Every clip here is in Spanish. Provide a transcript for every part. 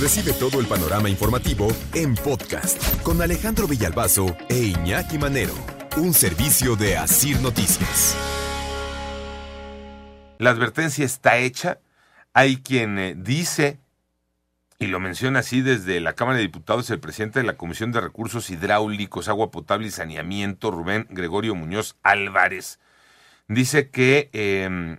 Recibe todo el panorama informativo en podcast con Alejandro Villalbazo e Iñaki Manero, un servicio de Asir Noticias. La advertencia está hecha. Hay quien eh, dice, y lo menciona así desde la Cámara de Diputados, el presidente de la Comisión de Recursos Hidráulicos, Agua Potable y Saneamiento, Rubén Gregorio Muñoz Álvarez, dice que em,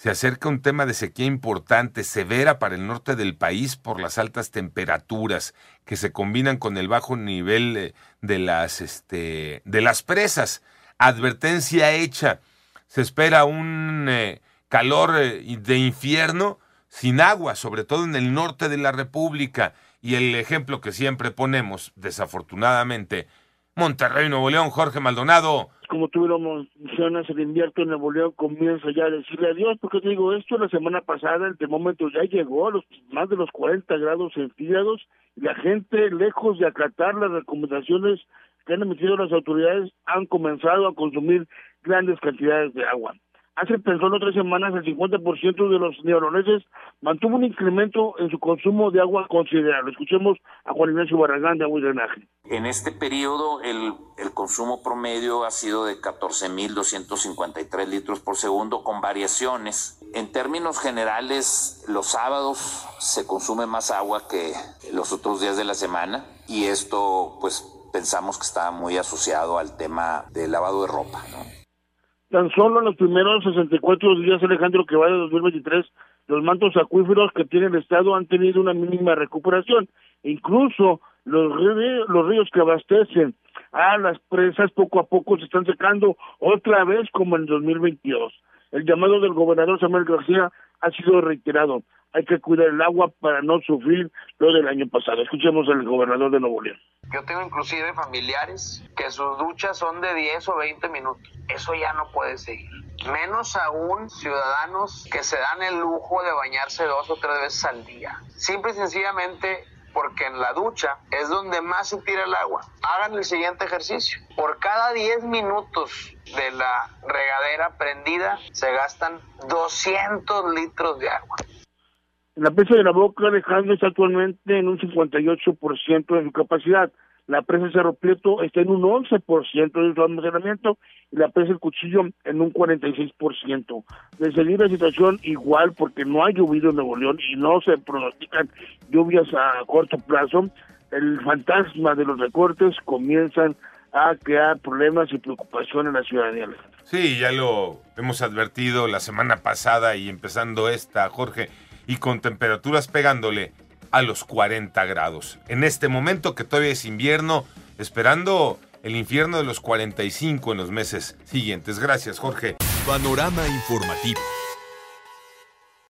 se acerca un tema de sequía importante, severa para el norte del país por las altas temperaturas que se combinan con el bajo nivel eh, de las, este, de las presas. Advertencia hecha. Se espera un eh, calor eh, de infierno sin agua, sobre todo en el norte de la República. Y el ejemplo que siempre ponemos, desafortunadamente, Monterrey, Nuevo León, Jorge Maldonado, como tú lo mencionas, el invierno en Nuevo León comienza ya a decirle adiós, porque te digo, esto la semana pasada, el termómetro ya llegó a los más de los 40 grados centígrados, y la gente, lejos de acatar las recomendaciones que han emitido las autoridades, han comenzado a consumir grandes cantidades de agua. Hace tan solo tres semanas el 50% de los neoloneses mantuvo un incremento en su consumo de agua considerable. Escuchemos a Juan Ignacio Barragán de Agua y Drenaje. En este periodo el, el consumo promedio ha sido de 14.253 litros por segundo con variaciones. En términos generales, los sábados se consume más agua que los otros días de la semana y esto pues pensamos que está muy asociado al tema del lavado de ropa. ¿no? Tan solo en los primeros 64 días, Alejandro, que va de 2023, los mantos acuíferos que tiene el Estado han tenido una mínima recuperación. Incluso los ríos, los ríos que abastecen a las presas poco a poco se están secando otra vez como en 2022. El llamado del gobernador Samuel García ha sido reiterado. Hay que cuidar el agua para no sufrir lo del año pasado. Escuchemos al gobernador de Nuevo León. Yo tengo inclusive familiares que sus duchas son de 10 o 20 minutos. Eso ya no puede seguir. Menos aún ciudadanos que se dan el lujo de bañarse dos o tres veces al día. Simple y sencillamente porque en la ducha es donde más se tira el agua. Hagan el siguiente ejercicio. Por cada 10 minutos de la regadera prendida se gastan 200 litros de agua. La presa de la Boca, Alejandro, está actualmente en un 58% de su capacidad. La presa de Cerro Prieto está en un 11% de su almacenamiento y la presa del Cuchillo en un 46%. De seguir la situación igual porque no ha llovido en Nuevo León y no se pronostican lluvias a corto plazo, el fantasma de los recortes comienzan a crear problemas y preocupación en la ciudadanía. Sí, ya lo hemos advertido la semana pasada y empezando esta, Jorge, y con temperaturas pegándole a los 40 grados. En este momento que todavía es invierno, esperando el infierno de los 45 en los meses siguientes. Gracias, Jorge. Panorama informativo.